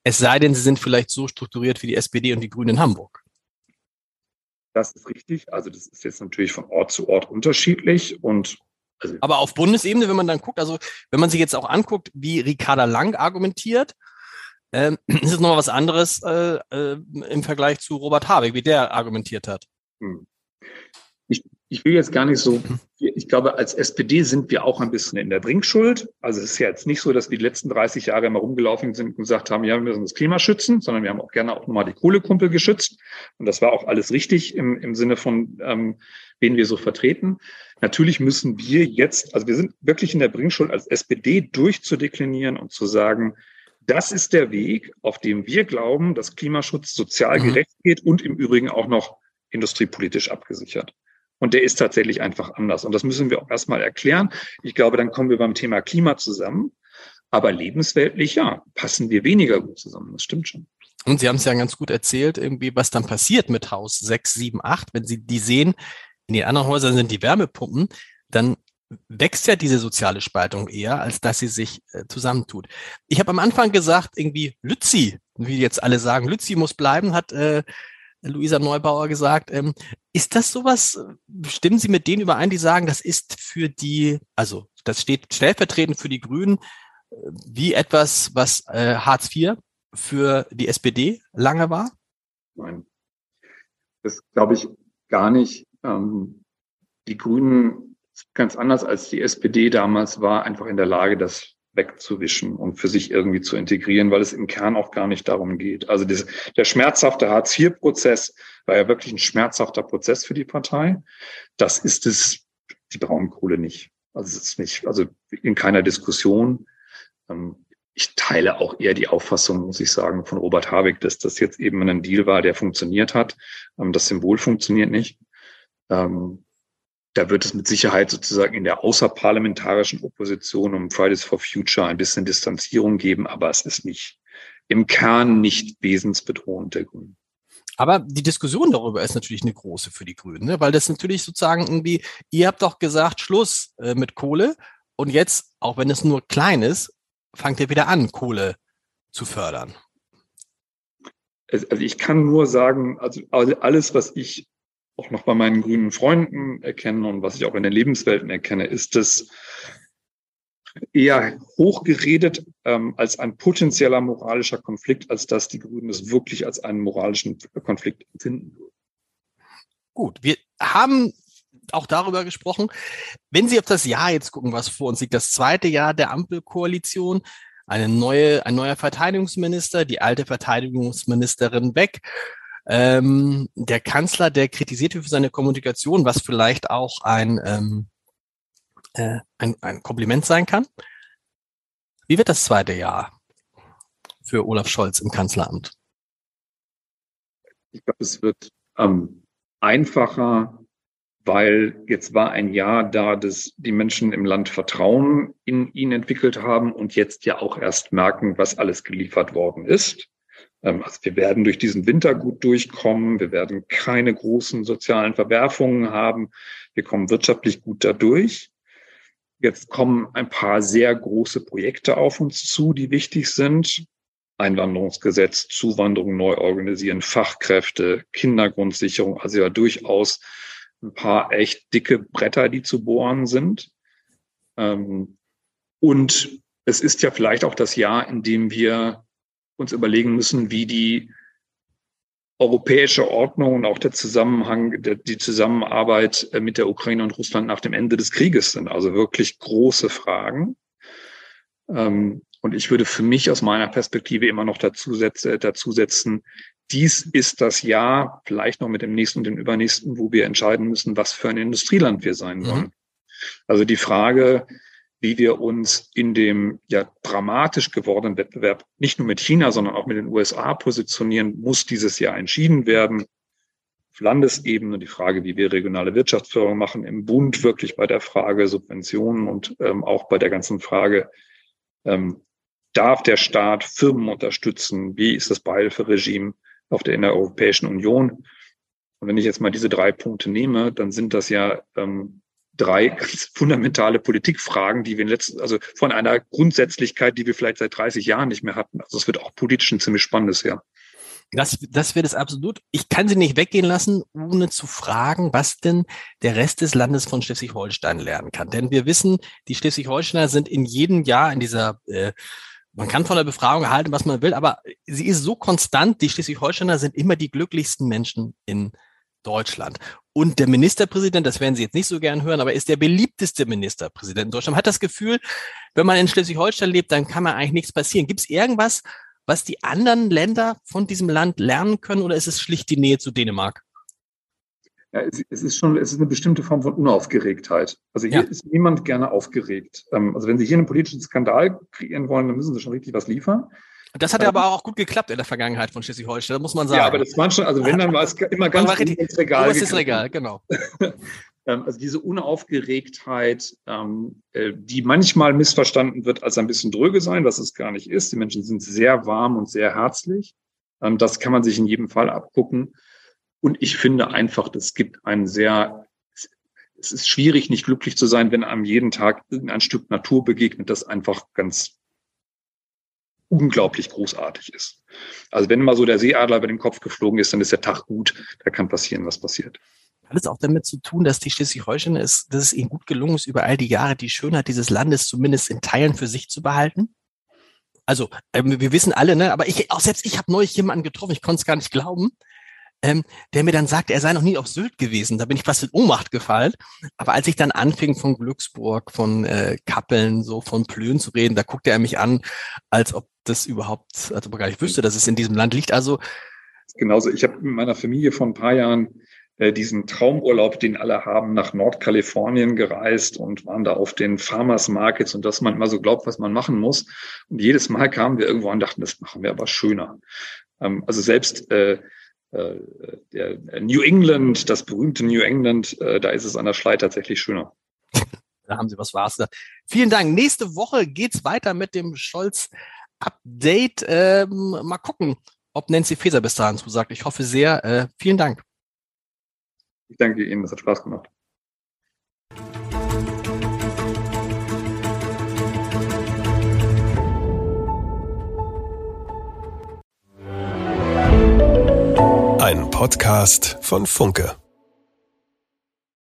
Es sei denn, sie sind vielleicht so strukturiert wie die SPD und die Grünen in Hamburg. Das ist richtig. Also das ist jetzt natürlich von Ort zu Ort unterschiedlich und also aber auf Bundesebene, wenn man dann guckt, also wenn man sich jetzt auch anguckt, wie Ricarda Lang argumentiert, ähm, ist es nochmal was anderes äh, äh, im Vergleich zu Robert Habeck, wie der argumentiert hat. Hm. Ich, ich will jetzt gar nicht so, ich glaube, als SPD sind wir auch ein bisschen in der Bringschuld. Also es ist ja jetzt nicht so, dass wir die letzten 30 Jahre immer rumgelaufen sind und gesagt haben, ja, wir müssen das Klima schützen, sondern wir haben auch gerne auch nochmal die Kohlekumpel geschützt. Und das war auch alles richtig im, im Sinne von, ähm, wen wir so vertreten. Natürlich müssen wir jetzt, also wir sind wirklich in der Bringschuld als SPD durchzudeklinieren und zu sagen, das ist der Weg, auf dem wir glauben, dass Klimaschutz sozial mhm. gerecht geht und im Übrigen auch noch industriepolitisch abgesichert. Und der ist tatsächlich einfach anders. Und das müssen wir auch erstmal erklären. Ich glaube, dann kommen wir beim Thema Klima zusammen. Aber lebensweltlich, ja, passen wir weniger gut zusammen. Das stimmt schon. Und Sie haben es ja ganz gut erzählt, irgendwie, was dann passiert mit Haus 6, 7, 8. Wenn Sie die sehen, in den anderen Häusern sind die Wärmepumpen, dann wächst ja diese soziale Spaltung eher, als dass sie sich äh, zusammentut. Ich habe am Anfang gesagt, irgendwie Lützi, wie jetzt alle sagen, Lützi muss bleiben, hat äh, Luisa Neubauer gesagt. Ähm, ist das sowas, stimmen Sie mit denen überein, die sagen, das ist für die, also das steht stellvertretend für die Grünen, äh, wie etwas, was äh, Hartz IV für die SPD lange war? Nein, das glaube ich gar nicht. Ähm, die Grünen ganz anders als die SPD damals war, einfach in der Lage, das wegzuwischen und für sich irgendwie zu integrieren, weil es im Kern auch gar nicht darum geht. Also das, der schmerzhafte Hartz-IV-Prozess war ja wirklich ein schmerzhafter Prozess für die Partei. Das ist es, die Braunkohle nicht. Also es ist nicht, also in keiner Diskussion. Ähm, ich teile auch eher die Auffassung, muss ich sagen, von Robert Habeck, dass das jetzt eben ein Deal war, der funktioniert hat. Ähm, das Symbol funktioniert nicht. Ähm, da wird es mit Sicherheit sozusagen in der außerparlamentarischen Opposition um Fridays for Future ein bisschen Distanzierung geben, aber es ist nicht im Kern nicht wesensbedrohend der Grünen. Aber die Diskussion darüber ist natürlich eine große für die Grünen, ne? weil das natürlich sozusagen irgendwie, ihr habt doch gesagt, Schluss äh, mit Kohle und jetzt, auch wenn es nur klein ist, fangt ihr wieder an, Kohle zu fördern. Also ich kann nur sagen, also alles, was ich auch noch bei meinen grünen Freunden erkenne und was ich auch in den Lebenswelten erkenne, ist es eher hochgeredet ähm, als ein potenzieller moralischer Konflikt, als dass die Grünen es wirklich als einen moralischen Konflikt empfinden würden. Gut, wir haben auch darüber gesprochen. Wenn Sie auf das Jahr jetzt gucken, was vor uns liegt, das zweite Jahr der Ampelkoalition, eine neue, ein neuer Verteidigungsminister, die alte Verteidigungsministerin weg, ähm, der Kanzler, der kritisiert für seine Kommunikation, was vielleicht auch ein, ähm, äh, ein, ein Kompliment sein kann. Wie wird das zweite Jahr für Olaf Scholz im Kanzleramt? Ich glaube, es wird ähm, einfacher, weil jetzt war ein Jahr da, dass die Menschen im Land Vertrauen in ihn entwickelt haben und jetzt ja auch erst merken, was alles geliefert worden ist. Ähm, also wir werden durch diesen Winter gut durchkommen. Wir werden keine großen sozialen Verwerfungen haben. Wir kommen wirtschaftlich gut dadurch. Jetzt kommen ein paar sehr große Projekte auf uns zu, die wichtig sind. Einwanderungsgesetz, Zuwanderung neu organisieren, Fachkräfte, Kindergrundsicherung, also ja durchaus ein paar echt dicke Bretter, die zu bohren sind. Ähm, und es ist ja vielleicht auch das Jahr, in dem wir uns überlegen müssen, wie die europäische Ordnung und auch der Zusammenhang, die Zusammenarbeit äh, mit der Ukraine und Russland nach dem Ende des Krieges sind. Also wirklich große Fragen. Ähm, und ich würde für mich aus meiner Perspektive immer noch dazu, setze, dazu setzen, dies ist das Jahr, vielleicht noch mit dem nächsten und dem übernächsten, wo wir entscheiden müssen, was für ein Industrieland wir sein mhm. wollen. Mhm. Also die Frage, wie wir uns in dem ja dramatisch gewordenen Wettbewerb nicht nur mit China, sondern auch mit den USA positionieren, muss dieses Jahr entschieden werden. Auf Landesebene die Frage, wie wir regionale Wirtschaftsförderung machen, im Bund wirklich bei der Frage Subventionen und ähm, auch bei der ganzen Frage, ähm, darf der Staat Firmen unterstützen? Wie ist das Beihilferegime auf der in der Europäischen Union? Und wenn ich jetzt mal diese drei Punkte nehme, dann sind das ja ähm, drei ganz fundamentale Politikfragen, die wir in letzten, also von einer Grundsätzlichkeit, die wir vielleicht seit 30 Jahren nicht mehr hatten. Also es wird auch politisch ein ziemlich spannendes Jahr. Das, das wird es absolut. Ich kann sie nicht weggehen lassen, ohne zu fragen, was denn der Rest des Landes von Schleswig-Holstein lernen kann. Denn wir wissen, die Schleswig-Holsteiner sind in jedem Jahr in dieser äh, man kann von der Befragung halten, was man will, aber sie ist so konstant. Die Schleswig-Holsteiner sind immer die glücklichsten Menschen in Deutschland. Und der Ministerpräsident, das werden Sie jetzt nicht so gern hören, aber ist der beliebteste Ministerpräsident in Deutschland. Man hat das Gefühl, wenn man in Schleswig-Holstein lebt, dann kann man eigentlich nichts passieren. Gibt es irgendwas, was die anderen Länder von diesem Land lernen können oder ist es schlicht die Nähe zu Dänemark? Ja, es, es, ist schon, es ist eine bestimmte Form von Unaufgeregtheit. Also hier ja. ist niemand gerne aufgeregt. Ähm, also wenn Sie hier einen politischen Skandal kreieren wollen, dann müssen Sie schon richtig was liefern. Das hat ja aber auch gut geklappt in der Vergangenheit von Schleswig-Holstein, muss man sagen. Ja, aber das waren schon, also wenn, dann war es immer ganz war richtig, ins Regal. Oh, ist Regal, genau. Ähm, also diese Unaufgeregtheit, ähm, äh, die manchmal missverstanden wird als ein bisschen dröge sein, was es gar nicht ist. Die Menschen sind sehr warm und sehr herzlich. Ähm, das kann man sich in jedem Fall abgucken. Und ich finde einfach, das gibt einen sehr, es ist schwierig, nicht glücklich zu sein, wenn einem jeden Tag irgendein Stück Natur begegnet, das einfach ganz unglaublich großartig ist. Also wenn mal so der Seeadler über den Kopf geflogen ist, dann ist der Tag gut, da kann passieren, was passiert. Hat es auch damit zu tun, dass die Schleswig-Holsteiner ist, dass es ihnen gut gelungen ist, über all die Jahre die Schönheit dieses Landes zumindest in Teilen für sich zu behalten? Also, ähm, wir wissen alle, ne, aber ich, auch selbst ich habe neulich jemanden getroffen, ich konnte es gar nicht glauben, ähm, der mir dann sagte, er sei noch nie auf Sylt gewesen. Da bin ich fast in Ohnmacht gefallen. Aber als ich dann anfing von Glücksburg, von äh, Kappeln, so von Plön zu reden, da guckte er mich an, als ob das überhaupt, als ob er gar nicht wüsste, dass es in diesem Land liegt. Also genauso. Ich habe mit meiner Familie vor ein paar Jahren äh, diesen Traumurlaub, den alle haben, nach Nordkalifornien gereist und waren da auf den Farmers Markets und dass man immer so glaubt, was man machen muss. Und jedes Mal kamen wir irgendwo und dachten, das machen wir aber schöner. Ähm, also selbst äh, äh, der New England, das berühmte New England, äh, da ist es an der Schlei tatsächlich schöner. Da haben Sie was Wahres. Vielen Dank. Nächste Woche geht's weiter mit dem Scholz-Update. Ähm, mal gucken, ob Nancy Faeser bis dahin zusagt. Ich hoffe sehr. Äh, vielen Dank. Ich danke Ihnen, das hat Spaß gemacht. Ein Podcast von Funke.